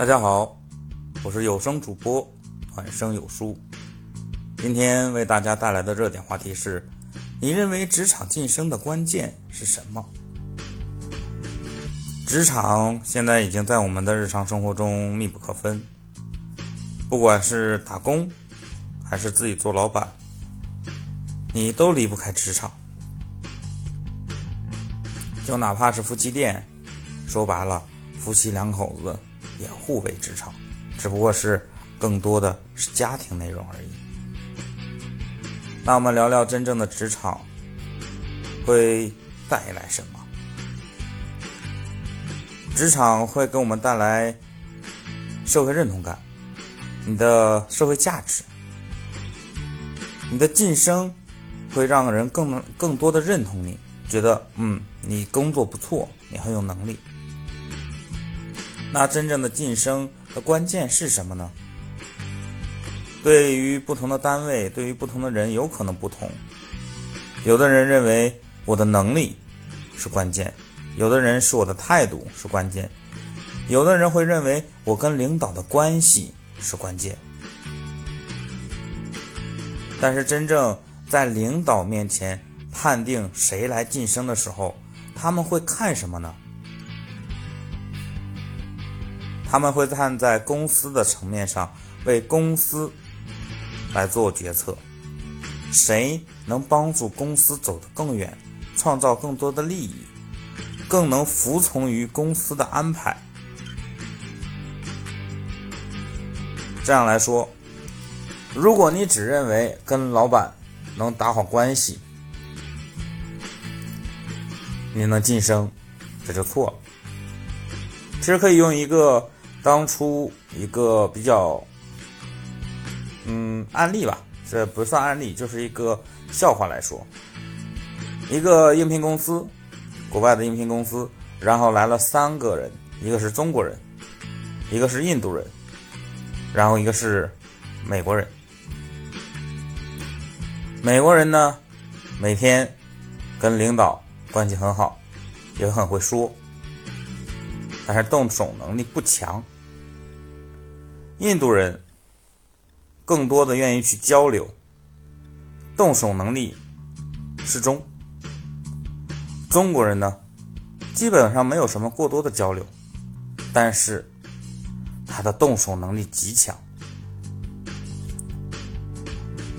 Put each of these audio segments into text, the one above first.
大家好，我是有声主播暖声有书。今天为大家带来的热点话题是：你认为职场晋升的关键是什么？职场现在已经在我们的日常生活中密不可分，不管是打工还是自己做老板，你都离不开职场。就哪怕是夫妻店，说白了，夫妻两口子也互为职场，只不过是更多的是家庭内容而已。那我们聊聊真正的职场会带来什么？职场会给我们带来社会认同感，你的社会价值，你的晋升会让人更能更多的认同你，觉得嗯，你工作不错，你很有能力。那真正的晋升的关键是什么呢？对于不同的单位，对于不同的人，有可能不同。有的人认为我的能力是关键，有的人是我的态度是关键，有的人会认为我跟领导的关系是关键。但是真正在领导面前判定谁来晋升的时候，他们会看什么呢？他们会站在公司的层面上为公司来做决策，谁能帮助公司走得更远，创造更多的利益，更能服从于公司的安排。这样来说，如果你只认为跟老板能打好关系，你能晋升，这就错了。其实可以用一个。当初一个比较，嗯，案例吧，这不算案例，就是一个笑话来说。一个应聘公司，国外的应聘公司，然后来了三个人，一个是中国人，一个是印度人，然后一个是美国人。美国人呢，每天跟领导关系很好，也很会说。但是动手能力不强。印度人更多的愿意去交流，动手能力适中。中国人呢，基本上没有什么过多的交流，但是他的动手能力极强。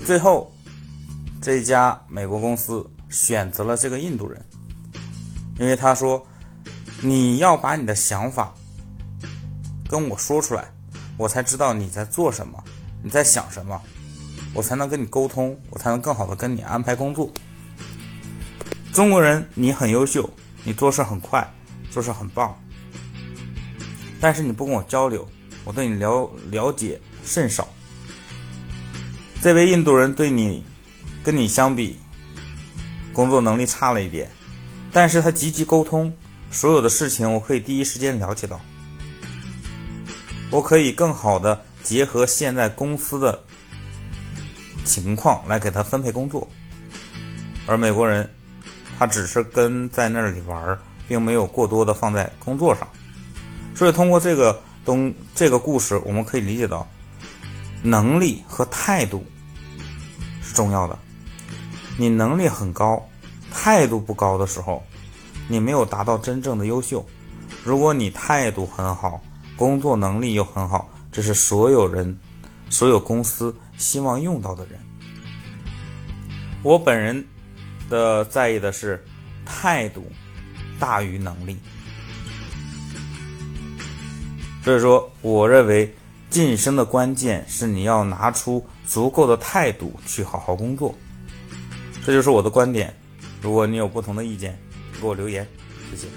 最后，这家美国公司选择了这个印度人，因为他说。你要把你的想法跟我说出来，我才知道你在做什么，你在想什么，我才能跟你沟通，我才能更好的跟你安排工作。中国人，你很优秀，你做事很快，做事很棒，但是你不跟我交流，我对你了了解甚少。这位印度人对你，跟你相比，工作能力差了一点，但是他积极沟通。所有的事情我可以第一时间了解到，我可以更好的结合现在公司的情况来给他分配工作，而美国人他只是跟在那里玩，并没有过多的放在工作上，所以通过这个东这个故事，我们可以理解到，能力和态度是重要的。你能力很高，态度不高的时候。你没有达到真正的优秀。如果你态度很好，工作能力又很好，这是所有人、所有公司希望用到的人。我本人的在意的是态度大于能力，所以说，我认为晋升的关键是你要拿出足够的态度去好好工作。这就是我的观点。如果你有不同的意见，给我留言，谢谢。